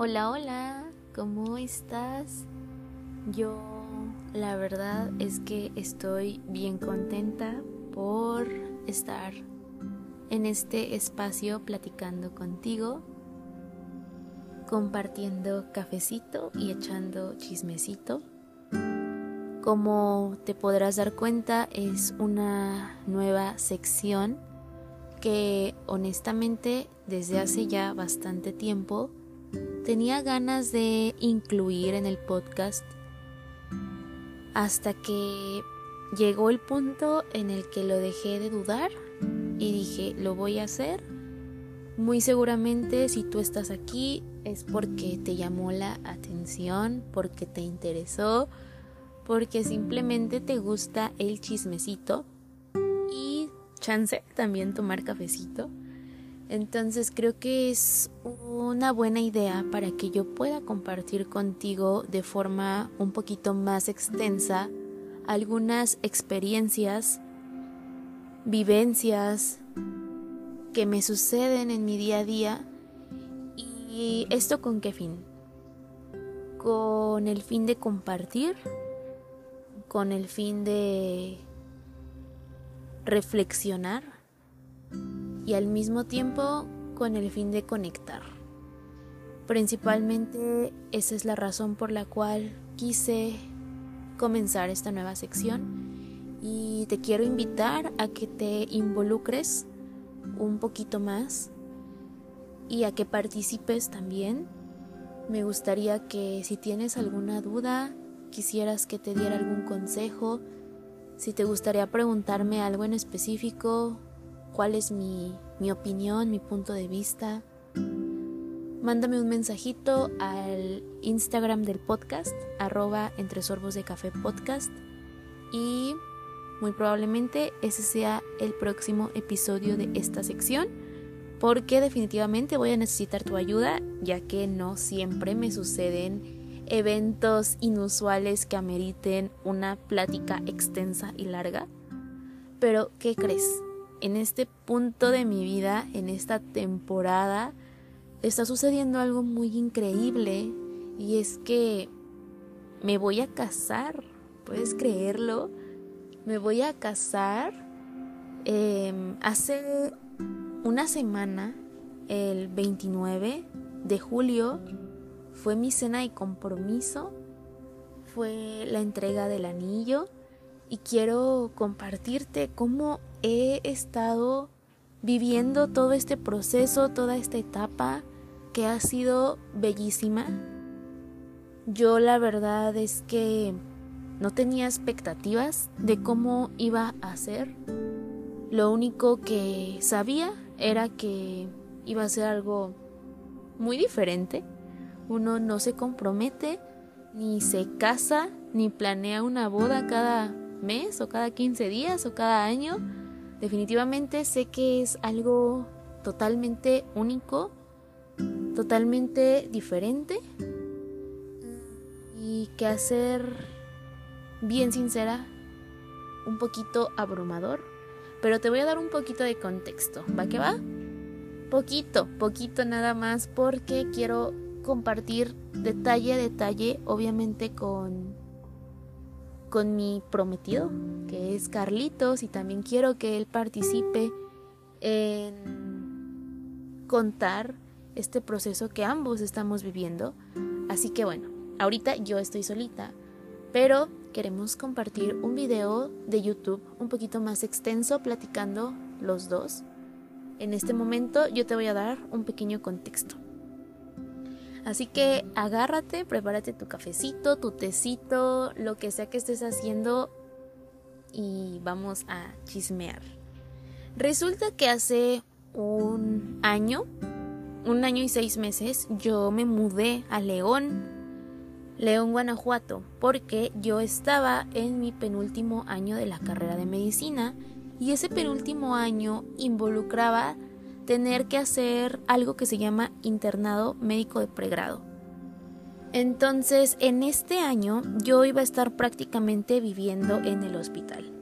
Hola, hola, ¿cómo estás? Yo la verdad es que estoy bien contenta por estar en este espacio platicando contigo, compartiendo cafecito y echando chismecito. Como te podrás dar cuenta, es una nueva sección que honestamente desde hace ya bastante tiempo tenía ganas de incluir en el podcast hasta que llegó el punto en el que lo dejé de dudar y dije, lo voy a hacer. Muy seguramente si tú estás aquí es porque te llamó la atención, porque te interesó, porque simplemente te gusta el chismecito y chance también tomar cafecito. Entonces creo que es una buena idea para que yo pueda compartir contigo de forma un poquito más extensa algunas experiencias, vivencias que me suceden en mi día a día. ¿Y esto con qué fin? Con el fin de compartir, con el fin de reflexionar y al mismo tiempo con el fin de conectar. Principalmente esa es la razón por la cual quise comenzar esta nueva sección y te quiero invitar a que te involucres un poquito más y a que participes también. Me gustaría que si tienes alguna duda, quisieras que te diera algún consejo, si te gustaría preguntarme algo en específico, cuál es mi, opinión, mi punto de vista. Mándame un mensajito al Instagram del podcast, arroba entre sorbos de café podcast. Y muy probablemente ese sea el próximo episodio de esta sección, porque definitivamente voy a necesitar tu ayuda, ya que no siempre me suceden eventos inusuales que ameriten una plática extensa y larga. Pero, ¿qué crees? En este punto de mi vida, en esta temporada, está sucediendo algo muy increíble y es que me voy a casar, ¿puedes creerlo? Me voy a casar em, hace una semana, el 29 de julio, fue mi cena de compromiso, fue la entrega del anillo y quiero compartirte cómo he estado viviendo todo este proceso, toda esta etapa que ha sido bellísima. Yo la verdad es que no tenía expectativas de cómo iba a ser. Lo único que sabía era que iba a ser algo muy diferente. Uno no se compromete, ni se casa, ni planea una boda cada mes o cada 15 días o cada año Definitivamente sé que es algo totalmente único, totalmente diferente y que hacer, bien sincera, un poquito abrumador. Pero te voy a dar un poquito de contexto, ¿va que va? Poquito, poquito nada más porque quiero compartir detalle a detalle, obviamente con con mi prometido, que es Carlitos, y también quiero que él participe en contar este proceso que ambos estamos viviendo. Así que bueno, ahorita yo estoy solita, pero queremos compartir un video de YouTube un poquito más extenso platicando los dos. En este momento yo te voy a dar un pequeño contexto. Así que agárrate, prepárate tu cafecito, tu tecito, lo que sea que estés haciendo y vamos a chismear. Resulta que hace un año, un año y seis meses, yo me mudé a León, León, Guanajuato, porque yo estaba en mi penúltimo año de la carrera de medicina y ese penúltimo año involucraba tener que hacer algo que se llama internado médico de pregrado. Entonces, en este año yo iba a estar prácticamente viviendo en el hospital.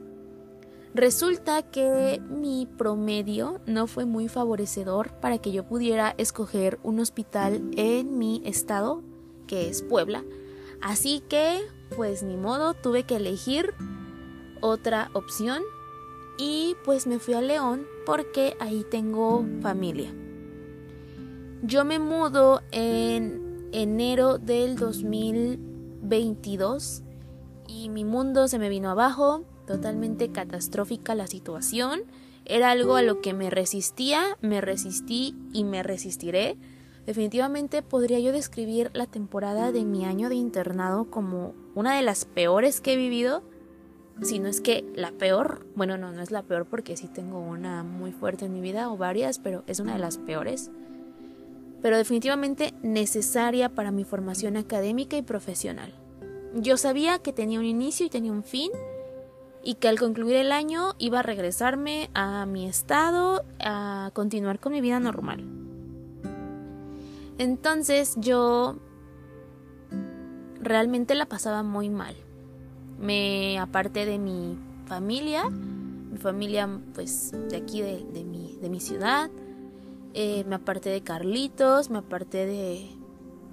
Resulta que mi promedio no fue muy favorecedor para que yo pudiera escoger un hospital en mi estado, que es Puebla. Así que, pues ni modo, tuve que elegir otra opción y pues me fui a León porque ahí tengo familia. Yo me mudo en enero del 2022 y mi mundo se me vino abajo totalmente catastrófica la situación. Era algo a lo que me resistía, me resistí y me resistiré. Definitivamente podría yo describir la temporada de mi año de internado como una de las peores que he vivido. Si no es que la peor, bueno, no, no es la peor porque sí tengo una muy fuerte en mi vida o varias, pero es una de las peores. Pero definitivamente necesaria para mi formación académica y profesional. Yo sabía que tenía un inicio y tenía un fin y que al concluir el año iba a regresarme a mi estado a continuar con mi vida normal. Entonces yo realmente la pasaba muy mal. Me aparté de mi familia, mi familia pues de aquí de, mi, de mi, ciudad, eh, me aparté de Carlitos, me aparté de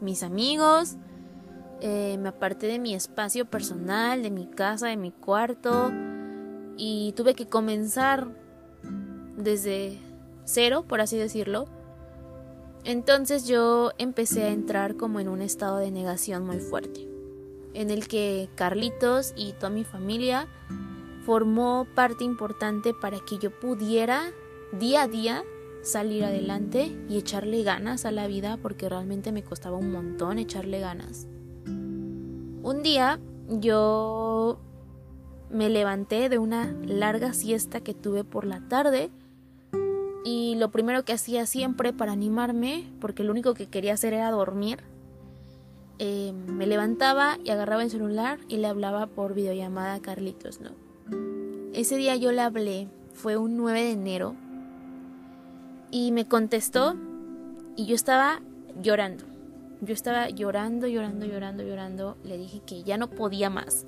mis amigos, eh, me aparté de mi espacio personal, de mi casa, de mi cuarto. Y tuve que comenzar desde cero, por así decirlo. Entonces yo empecé a entrar como en un estado de negación muy fuerte, en el que Carlitos y toda mi familia formó parte importante para que yo pudiera día a día salir adelante y echarle ganas a la vida porque realmente me costaba un montón echarle ganas. Un día yo me levanté de una larga siesta que tuve por la tarde y lo primero que hacía siempre para animarme, porque lo único que quería hacer era dormir, eh, me levantaba y agarraba el celular y le hablaba por videollamada a Carlitos, ¿no? Ese día yo le hablé, fue un 9 de enero, y me contestó y yo estaba llorando. Yo estaba llorando, llorando, llorando, llorando. Le dije que ya no podía más.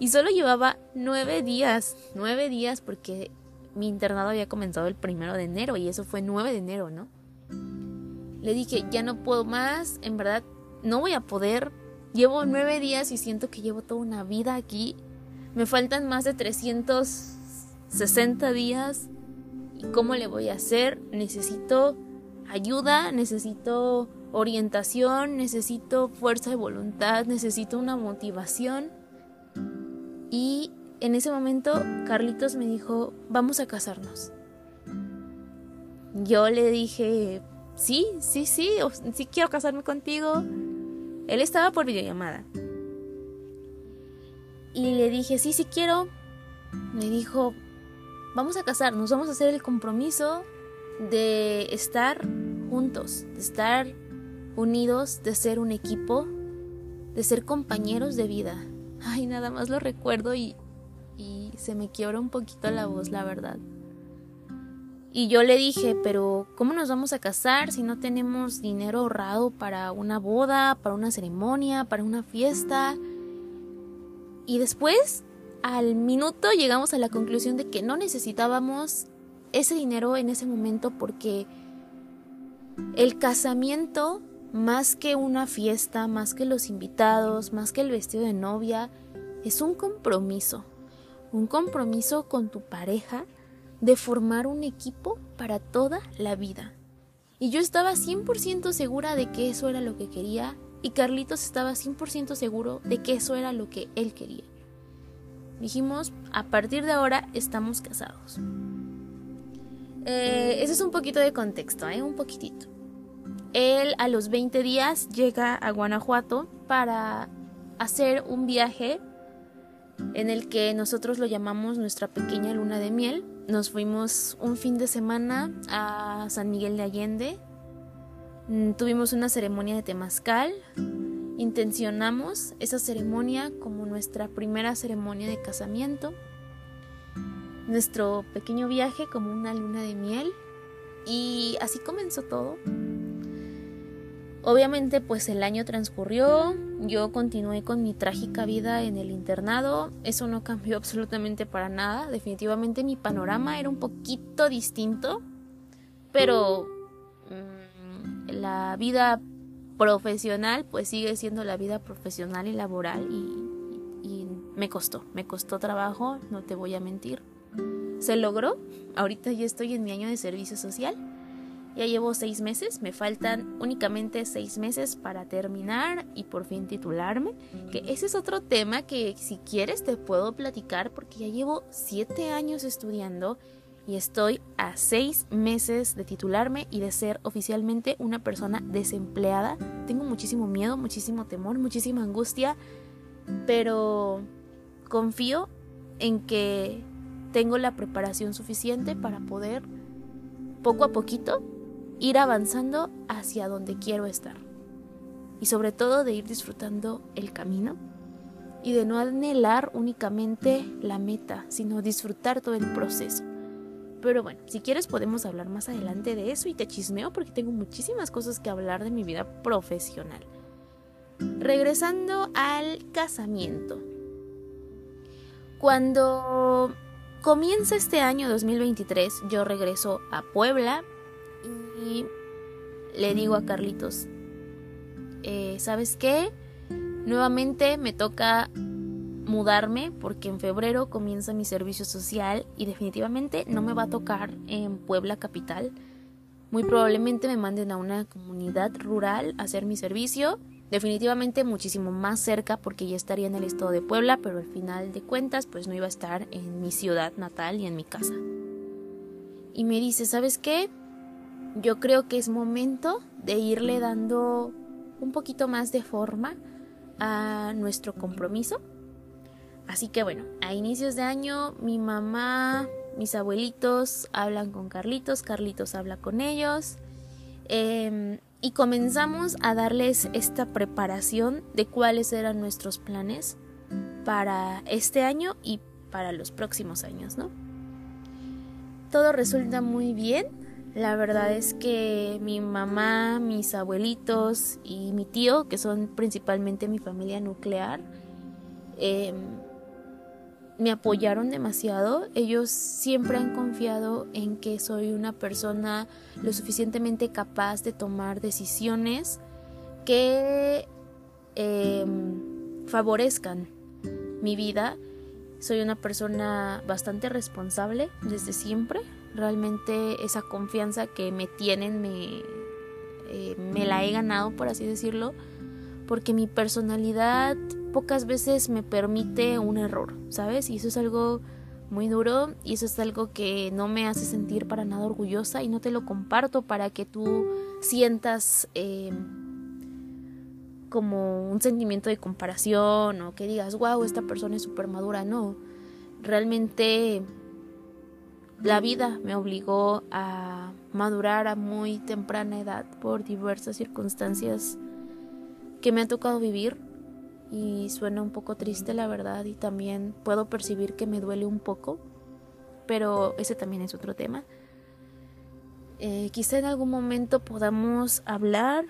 Y solo llevaba nueve días. Nueve días porque mi internado había comenzado el primero de enero y eso fue nueve de enero, ¿no? Le dije, ya no puedo más, en verdad no voy a poder. Llevo nueve días y siento que llevo toda una vida aquí. Me faltan más de 360 días. ¿Y cómo le voy a hacer? Necesito ayuda, necesito orientación, necesito fuerza de voluntad, necesito una motivación. Y en ese momento Carlitos me dijo, vamos a casarnos. Yo le dije, sí, sí, sí, sí quiero casarme contigo. Él estaba por videollamada. Y le dije, sí, sí quiero. Me dijo, vamos a casarnos, vamos a hacer el compromiso de estar juntos, de estar unidos, de ser un equipo, de ser compañeros de vida. Ay, nada más lo recuerdo y, y se me quiebra un poquito la voz, la verdad. Y yo le dije, pero ¿cómo nos vamos a casar si no tenemos dinero ahorrado para una boda, para una ceremonia, para una fiesta? Y después, al minuto, llegamos a la conclusión de que no necesitábamos ese dinero en ese momento porque el casamiento más que una fiesta, más que los invitados, más que el vestido de novia, es un compromiso. Un compromiso con tu pareja de formar un equipo para toda la vida. Y yo estaba 100% segura de que eso era lo que quería y Carlitos estaba 100% seguro de que eso era lo que él quería. Dijimos, a partir de ahora estamos casados. Eh, ese es un poquito de contexto, ¿eh? un poquitito. Él a los 20 días llega a Guanajuato para hacer un viaje en el que nosotros lo llamamos nuestra pequeña luna de miel. Nos fuimos un fin de semana a San Miguel de Allende. Mm, tuvimos una ceremonia de temazcal. Intencionamos esa ceremonia como nuestra primera ceremonia de casamiento. Nuestro pequeño viaje como una luna de miel. Y así comenzó todo. Obviamente pues el año transcurrió, yo continué con mi trágica vida en el internado, eso no cambió absolutamente para nada, definitivamente mi panorama era un poquito distinto, pero mm, la vida profesional pues sigue siendo la vida profesional y laboral y, y me costó, me costó trabajo, no te voy a mentir. Se logró, ahorita ya estoy en mi año de servicio social ya llevo seis meses, me faltan únicamente seis meses para terminar y por fin titularme. Que ese es otro tema que si quieres te puedo platicar porque ya llevo siete años estudiando y estoy a seis meses de titularme y de ser oficialmente una persona desempleada. Tengo muchísimo miedo, muchísimo temor, muchísima angustia, pero confío en que tengo la preparación suficiente para poder poco a poquito ir avanzando hacia donde quiero estar. Y sobre todo de ir disfrutando el camino y de no anhelar únicamente la meta, sino disfrutar todo el proceso. Pero bueno, si quieres podemos hablar más adelante de eso y te chismeo porque tengo muchísimas cosas que hablar de mi vida profesional. Regresando al casamiento. Cuando comienza este año 2023, yo regreso a Puebla y le digo a Carlitos, eh, ¿sabes qué? Nuevamente me toca mudarme porque en febrero comienza mi servicio social y definitivamente no me va a tocar en Puebla capital. Muy probablemente me manden a una comunidad rural a hacer mi servicio. Definitivamente muchísimo más cerca porque ya estaría en el estado de Puebla, pero al final de cuentas pues no iba a estar en mi ciudad natal y en mi casa. Y me dice, ¿sabes qué? Yo creo que es momento de irle dando un poquito más de forma a nuestro compromiso. Así que bueno, a inicios de año mi mamá, mis abuelitos hablan con Carlitos, Carlitos habla con ellos em, y comenzamos a darles esta preparación de cuáles eran nuestros planes para este año y para los próximos años, ¿no? Todo resulta muy bien, la verdad es que mi mamá, mis abuelitos y mi tío, que son principalmente mi familia nuclear, em, me apoyaron demasiado. Ellos siempre han confiado en que soy una persona lo suficientemente capaz de tomar decisiones que em, favorezcan mi vida. Soy una persona bastante responsable desde siempre. Realmente esa confianza que me tienen me, eh, me la he ganado, por así decirlo, porque mi personalidad pocas veces me permite un error, ¿sabes? Y eso es algo muy duro y eso es algo que no me hace sentir para nada orgullosa y no te lo comparto para que tú sientas eh, como un sentimiento de comparación o que digas, wow, esta persona es súper madura. No, realmente la vida me obligó a madurar a muy temprana edad por diversas circunstancias que me han tocado vivir y suena un poco triste la verdad y también puedo percibir que me duele un poco, pero ese también es otro tema. Eh, quizá en algún momento podamos hablar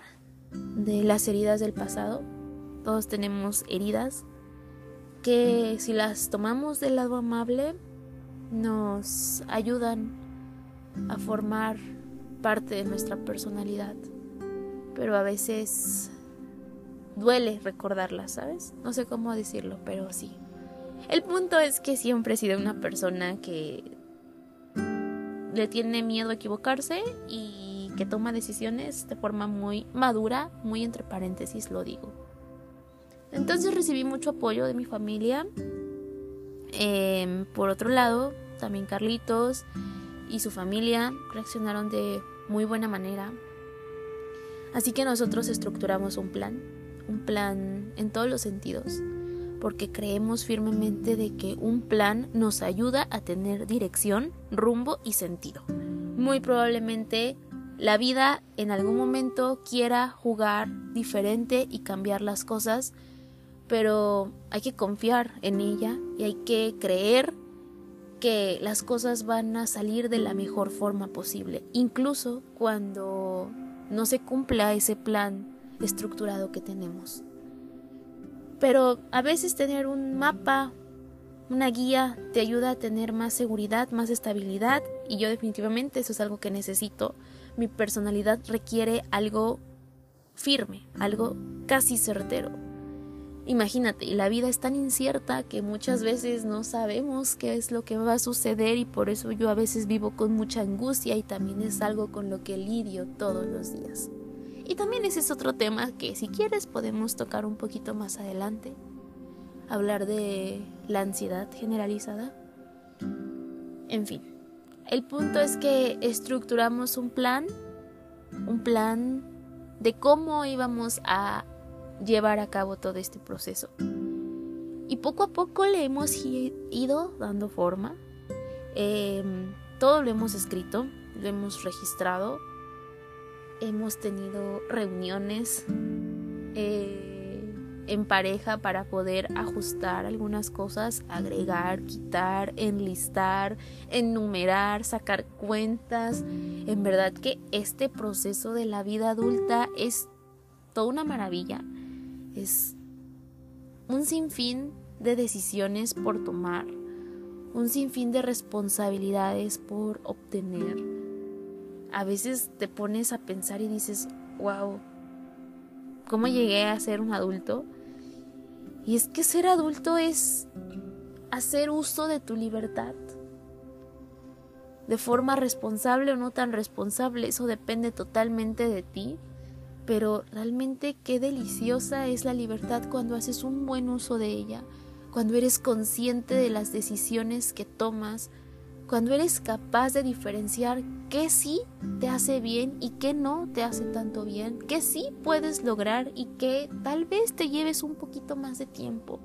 de las heridas del pasado. Todos tenemos heridas que si las tomamos del lado amable nos ayudan a formar parte de nuestra personalidad. Pero a veces duele recordarlas, ¿sabes? No sé cómo decirlo, pero sí. El punto es que siempre he sido una persona que le tiene miedo a equivocarse y que toma decisiones de forma muy madura, muy entre paréntesis lo digo. Entonces recibí mucho apoyo de mi familia, Em, por otro lado, también Carlitos y su familia reaccionaron de muy buena manera. Así que nosotros estructuramos un plan, un plan en todos los sentidos, porque creemos firmemente de que un plan nos ayuda a tener dirección, rumbo y sentido. Muy probablemente la vida en algún momento quiera jugar diferente y cambiar las cosas, pero hay que confiar en ella y hay que creer que las cosas van a salir de la mejor forma posible, incluso cuando no se cumpla ese plan estructurado que tenemos. Pero a veces tener un mapa, una guía, te ayuda a tener más seguridad, más estabilidad y yo definitivamente eso es algo que necesito. Mi personalidad requiere algo firme, algo casi certero. Imagínate, la vida es tan incierta que muchas veces no sabemos qué es lo que va a suceder y por eso yo a veces vivo con mucha angustia y también es algo con lo que lidio todos los días. Y también ese es otro tema que si quieres podemos tocar un poquito más adelante. Hablar de la ansiedad generalizada. En fin, el punto es que estructuramos un plan, un plan de cómo íbamos a llevar a cabo todo este proceso. Y poco a poco le hemos ido dando forma. Em, todo lo hemos escrito, lo hemos registrado, hemos tenido reuniones eh, en pareja para poder ajustar algunas cosas, agregar, quitar, enlistar, enumerar, sacar cuentas. En verdad que este proceso de la vida adulta es toda una maravilla es un sinfín de decisiones por tomar, un sinfín de responsabilidades por obtener. A veces te pones a pensar y dices, wow, ¿cómo llegué a ser un adulto? Y es que ser adulto es hacer uso de tu libertad. De forma responsable o no tan responsable, eso depende totalmente de ti pero realmente qué deliciosa es la libertad cuando haces un buen uso de ella, cuando eres consciente de las decisiones que tomas, cuando eres capaz de diferenciar qué sí te hace bien y qué no te hace tanto bien, qué sí puedes lograr y qué tal vez te lleves un poquito más de tiempo.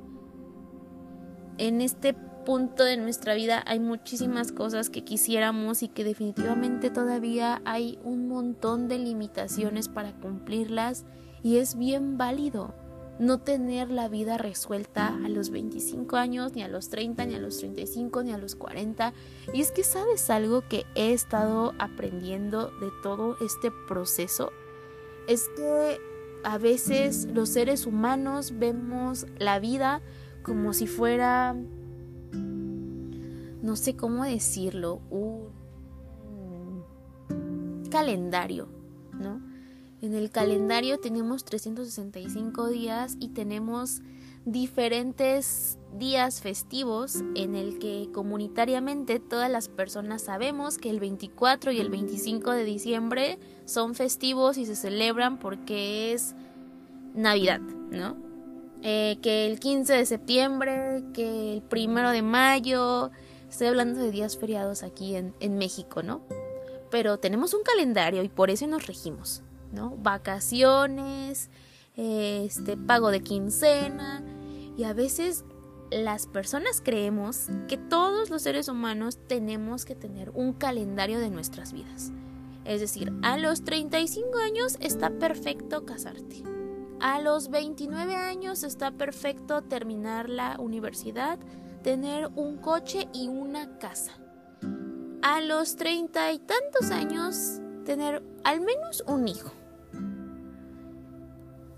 En este punto de nuestra vida hay muchísimas cosas que quisiéramos y que definitivamente todavía hay un montón de limitaciones para cumplirlas y es bien válido no tener la vida resuelta a los 25 años, ni a los 30, ni a los 35, ni a los 40. Y es que sabes algo que he estado aprendiendo de todo este proceso. Es que a veces los seres humanos vemos la vida como si fuera no sé cómo decirlo, un calendario, ¿no? En el calendario tenemos 365 días y tenemos diferentes días festivos en el que comunitariamente todas las personas sabemos que el 24 y el 25 de diciembre son festivos y se celebran porque es Navidad, ¿no? Eh, que el 15 de septiembre, que el primero de mayo, Estoy hablando de días feriados aquí en, México, ¿no? Pero tenemos un calendario y por eso nos regimos, ¿no? Vacaciones, este pago de quincena y a veces las personas creemos que todos los seres humanos tenemos que tener un calendario de nuestras vidas. Es decir, a los 35 años está perfecto casarte. A los 29 años está perfecto terminar la universidad, tener un coche y una casa. A los treinta y tantos años, tener al menos un hijo.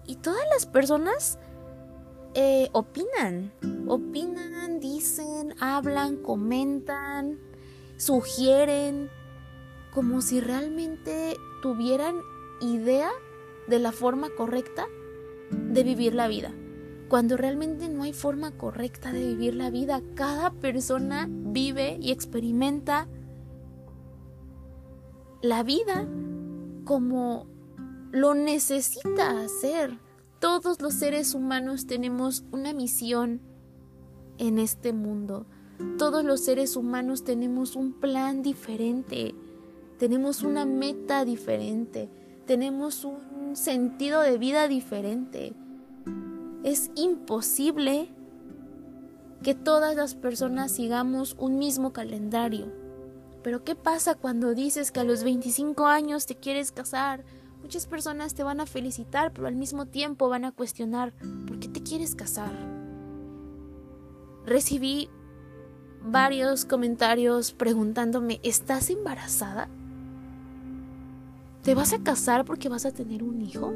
Y todas las personas eh, opinan, opinan, dicen, hablan, comentan, sugieren, como si realmente tuvieran idea de la forma correcta de vivir la vida cuando realmente no hay forma correcta de vivir la vida. Cada persona vive y experimenta la vida como lo necesita hacer. Todos los seres humanos tenemos una misión en este mundo. Todos los seres humanos tenemos un plan diferente, tenemos una meta diferente, tenemos un sentido de vida diferente. Es imposible que todas las personas sigamos un mismo calendario. Pero ¿qué pasa cuando dices que a los 25 años te quieres casar? Muchas personas te van a felicitar, pero al mismo tiempo van a cuestionar, ¿por qué te quieres casar? Recibí varios comentarios preguntándome, ¿estás embarazada? ¿Te vas a casar porque vas a tener un hijo?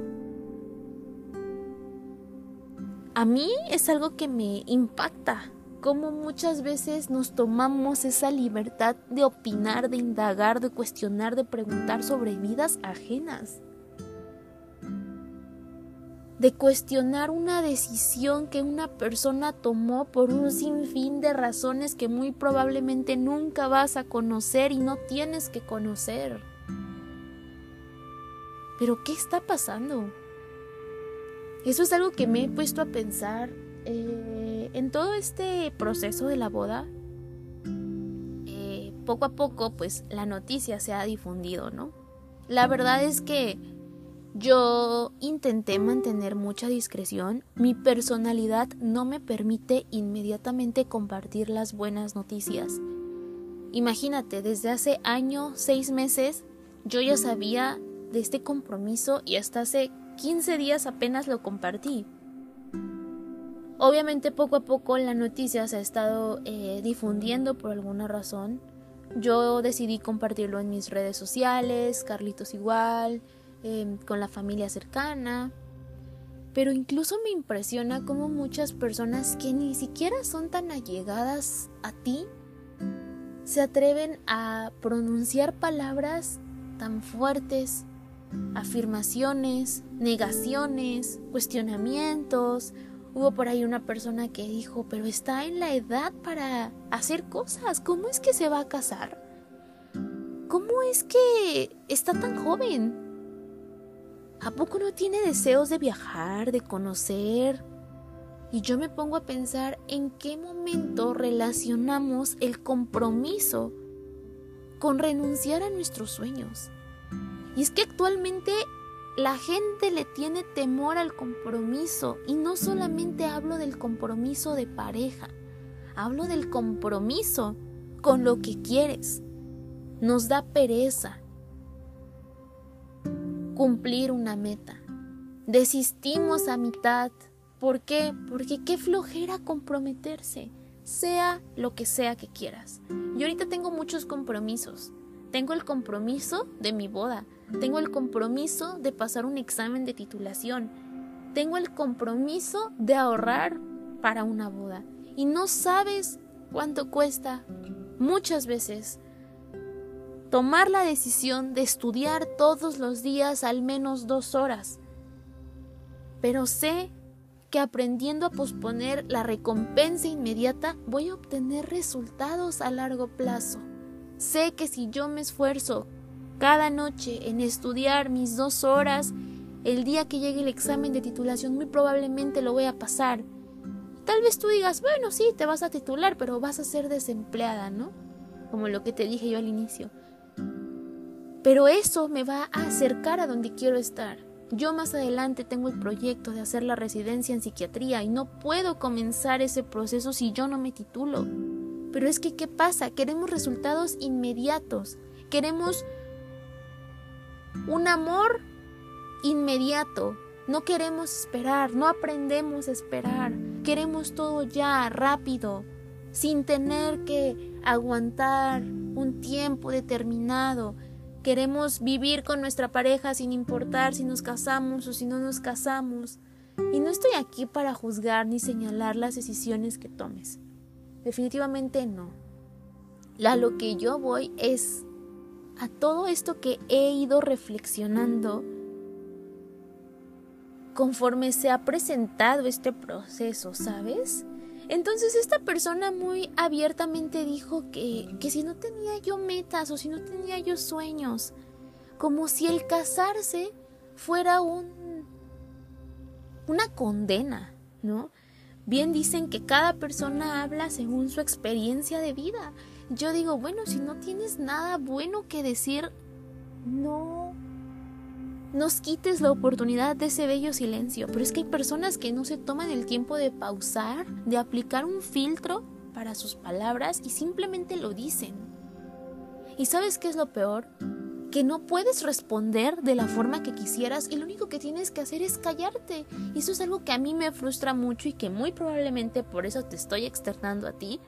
A mí es algo que me impacta, como muchas veces nos tomamos esa libertad de opinar, de indagar, de cuestionar, de preguntar sobre vidas ajenas de cuestionar una decisión que una persona tomó por un sinfín de razones que muy probablemente nunca vas a conocer y no tienes que conocer. Pero ¿qué está pasando? Eso es algo que me he puesto a pensar eh, en todo este proceso de la boda. Eh, poco a poco, pues la noticia se ha difundido, ¿no? La verdad es que yo intenté mantener mucha discreción. Mi personalidad no me permite inmediatamente compartir las buenas noticias. Imagínate, desde hace año, seis meses, yo ya sabía de este compromiso y hasta hace 15 días apenas lo compartí. Obviamente poco a poco la noticia se ha estado eh, difundiendo por alguna razón. Yo decidí compartirlo en mis redes sociales, Carlitos igual, Em, con la familia cercana. Pero incluso me impresiona cómo muchas personas que ni siquiera son tan allegadas a ti se atreven a pronunciar palabras tan fuertes, afirmaciones, negaciones, cuestionamientos. Hubo por ahí una persona que dijo, pero está en la edad para hacer cosas, ¿cómo es que se va a casar? ¿Cómo es que está tan joven? ¿A poco no tiene deseos de viajar, de conocer? Y yo me pongo a pensar en qué momento relacionamos el compromiso con renunciar a nuestros sueños. Y es que actualmente la gente le tiene temor al compromiso y no solamente hablo del compromiso de pareja, hablo del compromiso con lo que quieres. Nos da pereza, cumplir una meta. Desistimos a mitad. ¿Por qué? Porque qué flojera comprometerse, sea lo que sea que quieras. Yo ahorita tengo muchos compromisos. Tengo el compromiso de mi boda. Tengo el compromiso de pasar un examen de titulación. Tengo el compromiso de ahorrar para una boda. Y no sabes cuánto cuesta muchas veces tomar la decisión de estudiar todos los días al menos dos horas. Pero sé que aprendiendo a posponer la recompensa inmediata voy a obtener resultados a largo plazo. Sé que si yo me esfuerzo cada noche en estudiar mis dos horas, el día que llegue el examen de titulación muy probablemente lo voy a pasar. Tal vez tú digas, bueno, sí, te vas a titular, pero vas a ser desempleada, ¿no? Como lo que te dije yo al inicio. Pero eso me va a acercar a donde quiero estar. Yo más adelante tengo el proyecto de hacer la residencia en psiquiatría y no puedo comenzar ese proceso si yo no me titulo. Pero es que, ¿qué pasa? Queremos resultados inmediatos. Queremos un amor inmediato. No queremos esperar, no aprendemos a esperar. Queremos todo ya, rápido, sin tener que aguantar un tiempo determinado Queremos vivir con nuestra pareja sin importar si nos casamos o si no nos casamos. Y no estoy aquí para juzgar ni señalar las decisiones que tomes. Definitivamente no. A lo que yo voy es a todo esto que he ido reflexionando conforme se ha presentado este proceso, ¿sabes? Entonces esta persona muy abiertamente dijo que, que si no tenía yo metas o si no tenía yo sueños, como si el casarse fuera un una condena, ¿no? Bien dicen que cada persona habla según su experiencia de vida. Yo digo, bueno, si no tienes nada bueno que decir, no nos quites la oportunidad de ese bello silencio. Pero es que hay personas que no se toman el tiempo de pausar, de aplicar un filtro para sus palabras y simplemente lo dicen. ¿Y sabes qué es lo peor? Que no puedes responder de la forma que quisieras y lo único que tienes que hacer es callarte. Y eso es algo que a mí me frustra mucho y que muy probablemente por eso te estoy externando a ti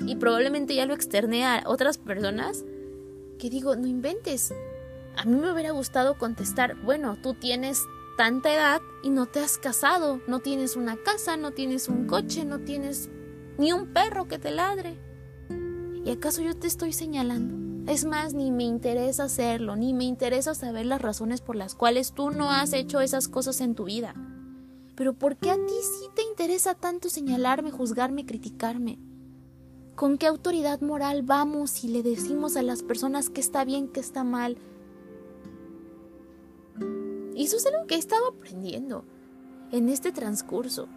y probablemente ya lo externé a otras personas que digo, no inventes, a mí me hubiera gustado contestar, bueno, tú tienes tanta edad y no te has casado, no tienes una casa, no tienes un coche, no tienes ni un perro que te ladre. ¿Y acaso yo te estoy señalando? Es más, ni me interesa hacerlo, ni me interesa saber las razones por las cuales tú no has hecho esas cosas en tu vida. Pero ¿por qué a ti sí te interesa tanto señalarme, juzgarme, criticarme? ¿Con qué autoridad moral vamos y le decimos a las personas que está bien, que está mal? Y eso es algo que he estado aprendiendo en este transcurso.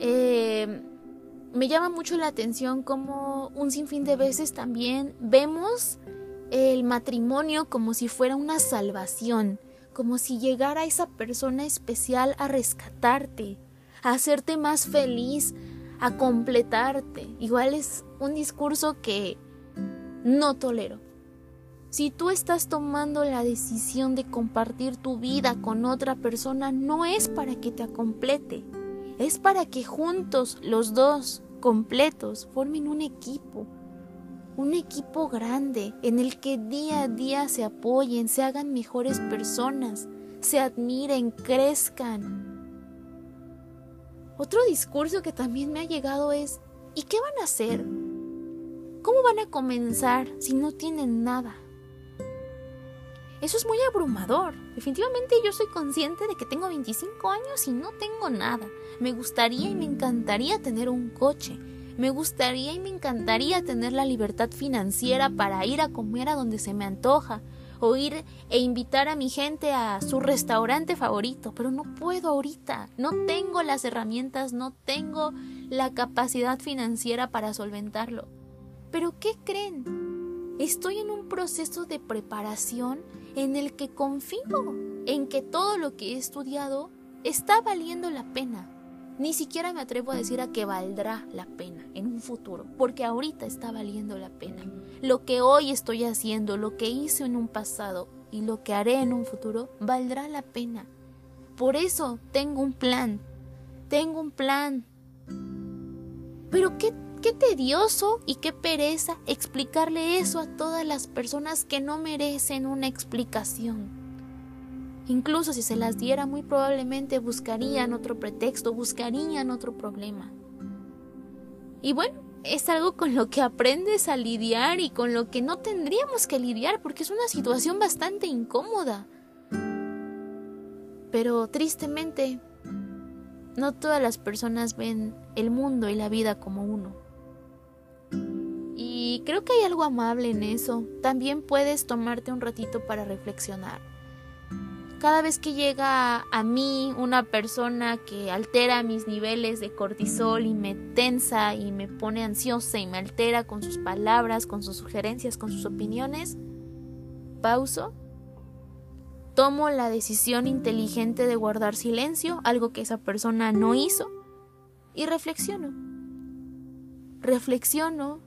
Eh, me llama mucho la atención como un sinfín de veces también vemos el matrimonio como si fuera una salvación, como si llegara esa persona especial a rescatarte, a hacerte más feliz, a completarte. Igual es un discurso que no tolero. Si tú estás tomando la decisión de compartir tu vida con otra persona, no es para que te complete, es para que juntos los dos, completos, formen un equipo, un equipo grande en el que día a día se apoyen, se hagan mejores personas, se admiren, crezcan. Otro discurso que también me ha llegado es, ¿y qué van a hacer? ¿Cómo van a comenzar si no tienen nada? Eso es muy abrumador. Definitivamente yo soy consciente de que tengo 25 años y no tengo nada. Me gustaría y me encantaría tener un coche. Me gustaría y me encantaría tener la libertad financiera para ir a comer a donde se me antoja o ir e invitar a mi gente a su restaurante favorito, pero no puedo ahorita, no tengo las herramientas, no tengo la capacidad financiera para solventarlo. Pero ¿qué creen? Estoy en un proceso de preparación en el que confío en que todo lo que he estudiado está valiendo la pena. Ni siquiera me atrevo a decir a que valdrá la pena en un futuro, porque ahorita está valiendo la pena. Lo que hoy estoy haciendo, lo que hice en un pasado y lo que haré en un futuro, valdrá la pena. Por eso tengo un plan, tengo un plan. Pero qué Qué tedioso y qué pereza explicarle eso a todas las personas que no merecen una explicación. Incluso si se las diera, muy probablemente buscarían otro pretexto, buscarían otro problema. Y bueno, es algo con lo que aprendes a lidiar y con lo que no tendríamos que lidiar porque es una situación bastante incómoda. Pero tristemente, no todas las personas ven el mundo y la vida como uno. Creo que hay algo amable en eso. También puedes tomarte un ratito para reflexionar. Cada vez que llega a mí una persona que altera mis niveles de cortisol y me tensa y me pone ansiosa y me altera con sus palabras, con sus sugerencias, con sus opiniones, pauso, tomo la decisión inteligente de guardar silencio, algo que esa persona no hizo, y reflexiono. Reflexiono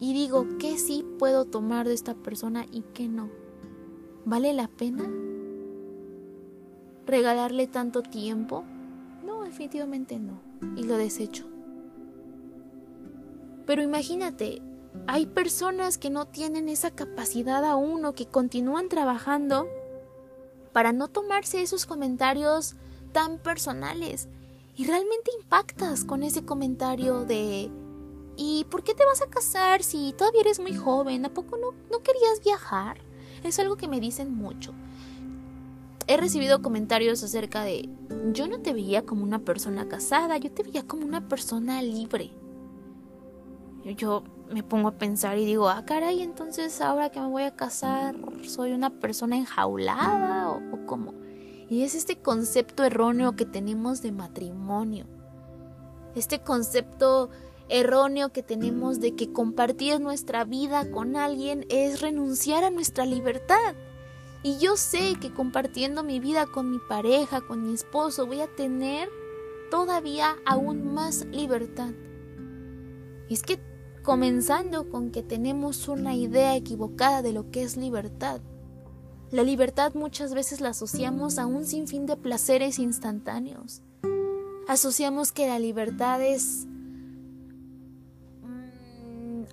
y digo qué sí puedo tomar de esta persona y qué no. ¿Vale la pena? ¿Regalarle tanto tiempo? No, definitivamente no. Y lo desecho. Pero imagínate, hay personas que no tienen esa capacidad aún o que continúan trabajando para no tomarse esos comentarios tan personales. Y realmente impactas con ese comentario de ¿Y por qué te vas a casar si todavía eres muy joven? ¿A poco no, no querías viajar? Es algo que me dicen mucho. He recibido comentarios acerca de, yo no te veía como una persona casada, yo te veía como una persona libre. Yo me pongo a pensar y digo, ah, caray, entonces ahora que me voy a casar, ¿soy una persona enjaulada o, o cómo? Y es este concepto erróneo que tenemos de matrimonio. Este concepto erróneo que tenemos de que compartir nuestra vida con alguien es renunciar a nuestra libertad. Y yo sé que compartiendo mi vida con mi pareja, con mi esposo, voy a tener todavía aún más libertad. Es que comenzando con que tenemos una idea equivocada de lo que es libertad. La libertad muchas veces la asociamos a un sinfín de placeres instantáneos. Asociamos que la libertad es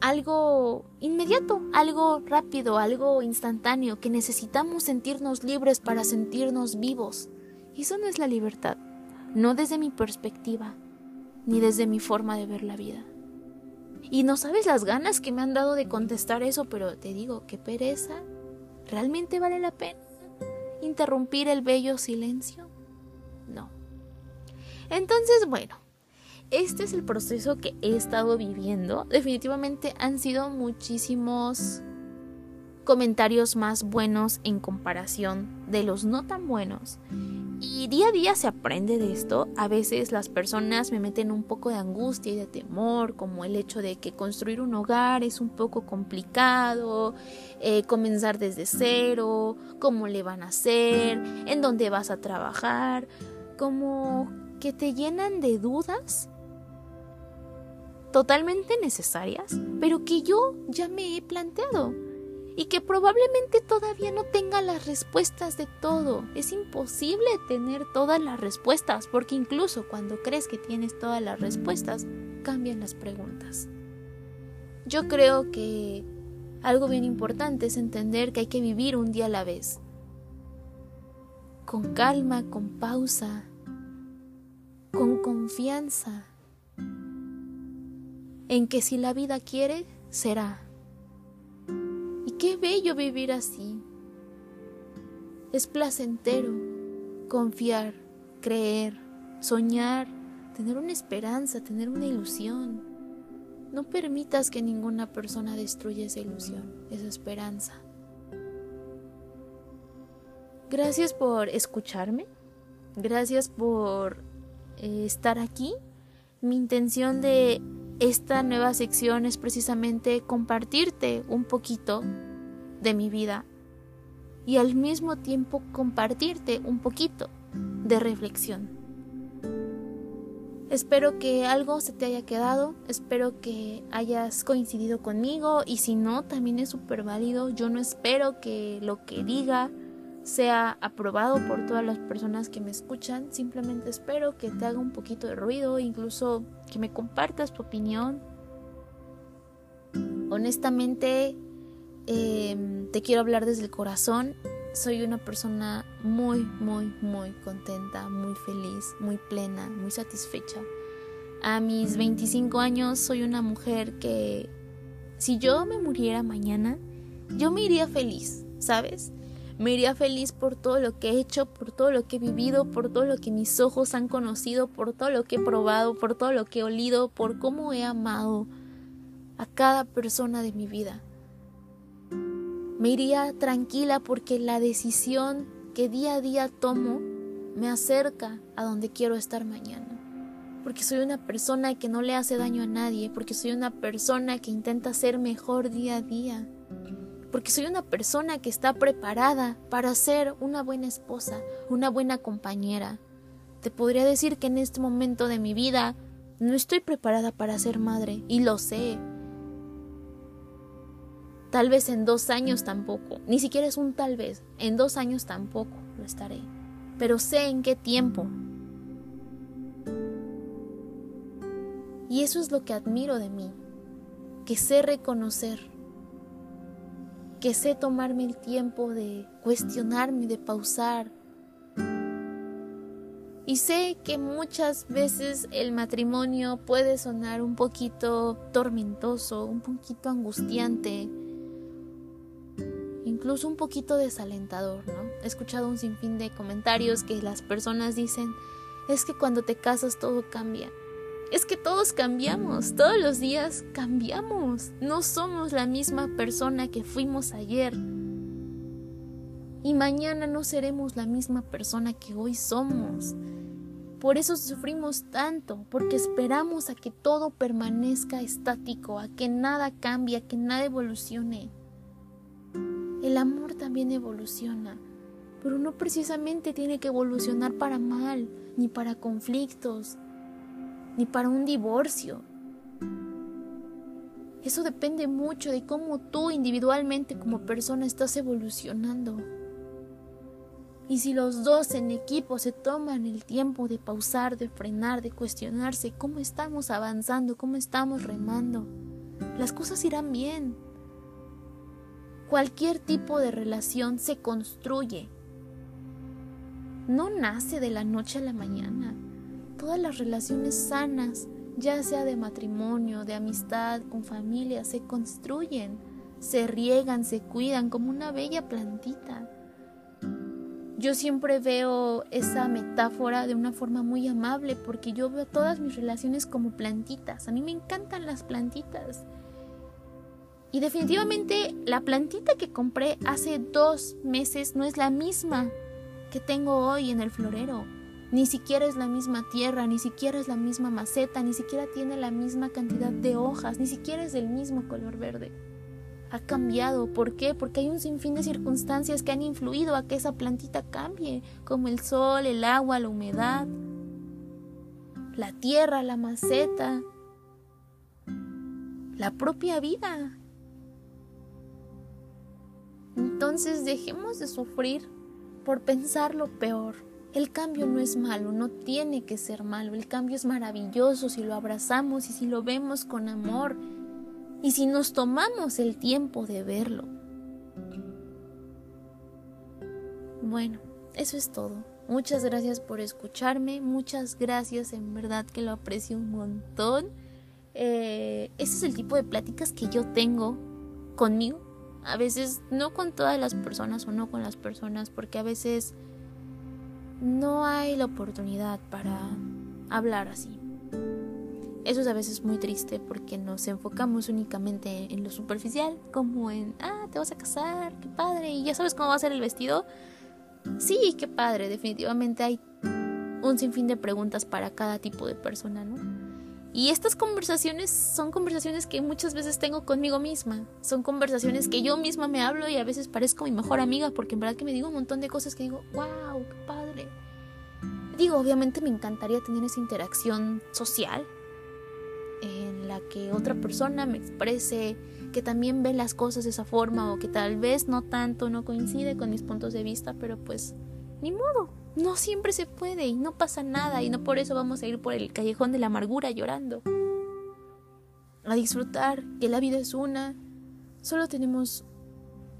algo inmediato, algo rápido, algo instantáneo, que necesitamos sentirnos libres para sentirnos vivos. Y eso no es la libertad, no desde mi perspectiva, ni desde mi forma de ver la vida. Y no sabes las ganas que me han dado de contestar eso, pero te digo, qué pereza. ¿Realmente vale la pena interrumpir el bello silencio? No. Entonces, bueno, este es el proceso que he estado viviendo. Definitivamente han sido muchísimos comentarios más buenos en comparación de los no tan buenos. Y día a día se aprende de esto. A veces las personas me meten un poco de angustia y de temor, como el hecho de que construir un hogar es un poco complicado, eh, comenzar desde cero, cómo le van a hacer, en dónde vas a trabajar, como que te llenan de dudas totalmente necesarias, pero que yo ya me he planteado y que probablemente todavía no tenga las respuestas de todo. Es imposible tener todas las respuestas, porque incluso cuando crees que tienes todas las respuestas, cambian las preguntas. Yo creo que algo bien importante es entender que hay que vivir un día a la vez, con calma, con pausa, con confianza en que si la vida quiere, será. Y qué bello vivir así. Es placentero confiar, creer, soñar, tener una esperanza, tener una ilusión. No permitas que ninguna persona destruya esa ilusión, esa esperanza. Gracias por escucharme. Gracias por eh, estar aquí. Mi intención de esta nueva sección es precisamente compartirte un poquito de mi vida y al mismo tiempo compartirte un poquito de reflexión. Espero que algo se te haya quedado, espero que hayas coincidido conmigo y si no, también es súper válido. Yo no espero que lo que diga sea aprobado por todas las personas que me escuchan. Simplemente espero que te haga un poquito de ruido, incluso que me compartas tu opinión. Honestamente, em, te quiero hablar desde el corazón. Soy una persona muy, muy, muy contenta, muy feliz, muy plena, muy satisfecha. A mis 25 años soy una mujer que si yo me muriera mañana, yo me iría feliz, ¿sabes? Me iría feliz por todo lo que he hecho, por todo lo que he vivido, por todo lo que mis ojos han conocido, por todo lo que he probado, por todo lo que he olido, por cómo he amado a cada persona de mi vida. Me iría tranquila porque la decisión que día a día tomo me acerca a donde quiero estar mañana. Porque soy una persona que no le hace daño a nadie, porque soy una persona que intenta ser mejor día a día porque soy una persona que está preparada para ser una buena esposa, una buena compañera. Te podría decir que en este momento de mi vida no estoy preparada para ser madre, y lo sé. Tal vez en dos años tampoco, ni siquiera es un tal vez, en dos años tampoco lo estaré, pero sé en qué tiempo. Y eso es lo que admiro de mí, que sé reconocer que sé tomarme el tiempo de cuestionarme, de pausar. Y sé que muchas veces el matrimonio puede sonar un poquito tormentoso, un poquito angustiante, incluso un poquito desalentador, ¿no? He escuchado un sinfín de comentarios que las personas dicen, es que cuando te casas todo cambia. Es que todos cambiamos, todos los días cambiamos. No somos la misma persona que fuimos ayer. Y mañana no seremos la misma persona que hoy somos. Por eso sufrimos tanto, porque esperamos a que todo permanezca estático, a que nada cambie, a que nada evolucione. El amor también evoluciona, pero no precisamente tiene que evolucionar para mal, ni para conflictos, ni para un divorcio. Eso depende mucho de cómo tú individualmente como persona estás evolucionando. Y si los dos en equipo se toman el tiempo de pausar, de frenar, de cuestionarse cómo estamos avanzando, cómo estamos remando, las cosas irán bien. Cualquier tipo de relación se construye. No nace de la noche a la mañana. Todas las relaciones sanas, ya sea de matrimonio, de amistad, con familia, se construyen, se riegan, se cuidan como una bella plantita. Yo siempre veo esa metáfora de una forma muy amable porque yo veo todas mis relaciones como plantitas. A mí me encantan las plantitas. Y definitivamente la plantita que compré hace dos meses no es la misma que tengo hoy en el florero. Ni siquiera es la misma tierra, ni siquiera es la misma maceta, ni siquiera tiene la misma cantidad de hojas, ni siquiera es del mismo color verde ha cambiado. ¿Por qué? Porque hay un sinfín de circunstancias que han influido a que esa plantita cambie, como el sol, el agua, la humedad, la tierra, la maceta, la propia vida. Entonces dejemos de sufrir por pensar lo peor. El cambio no es malo, no tiene que ser malo. El cambio es maravilloso si lo abrazamos y si lo vemos con amor y si nos tomamos el tiempo de verlo. Bueno, eso es todo. Muchas gracias por escucharme, muchas gracias, en verdad que lo aprecio un montón. Eh, ese es el tipo de pláticas que yo tengo conmigo. A veces no con todas las personas o no con las personas, porque a veces no hay la oportunidad para hablar así. Eso es a veces muy triste porque nos enfocamos únicamente en lo superficial, como en, ah, te vas a casar, qué padre, y ya sabes cómo va a ser el vestido. Sí, qué padre, definitivamente hay un sinfín de preguntas para cada tipo de persona, ¿no? Y estas conversaciones son conversaciones que muchas veces tengo conmigo misma. Son conversaciones que yo misma me hablo y a veces parezco mi mejor amiga porque en verdad que me digo un montón de cosas que digo, wow, qué padre. Digo, obviamente me encantaría tener esa interacción social, en la que otra persona me exprese que también ve las cosas de esa forma o que tal vez no tanto no coincide con mis puntos de vista, pero pues ni modo, no siempre se puede y no pasa nada y no por eso vamos a ir por el callejón de la amargura llorando. A disfrutar que la vida es una, solo tenemos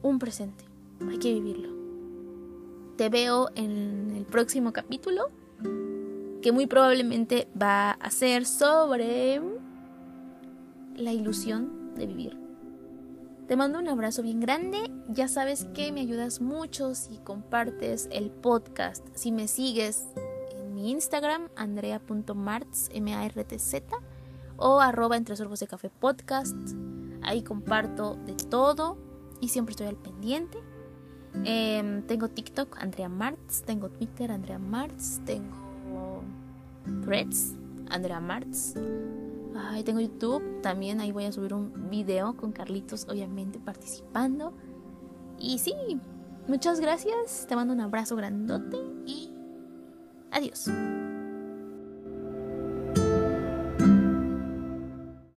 un presente, hay que vivirlo. Te veo en el próximo capítulo que muy probablemente va a ser sobre la ilusión de vivir. Te mando un abrazo bien grande. Ya sabes que me ayudas mucho si compartes el podcast. Si me sigues en mi Instagram, andrea.martz, M-A-R-T-Z, o arroba entre sorbos de café podcast. Ahí comparto de todo y siempre estoy al pendiente. Em, tengo TikTok, Andrea Martz. Tengo Twitter, Andrea Martz. Tengo Threads, Andrea Martz. Ay, tengo YouTube también, ahí voy a subir un video con Carlitos, obviamente, participando. Y sí, muchas gracias, te mando un abrazo grandote y adiós.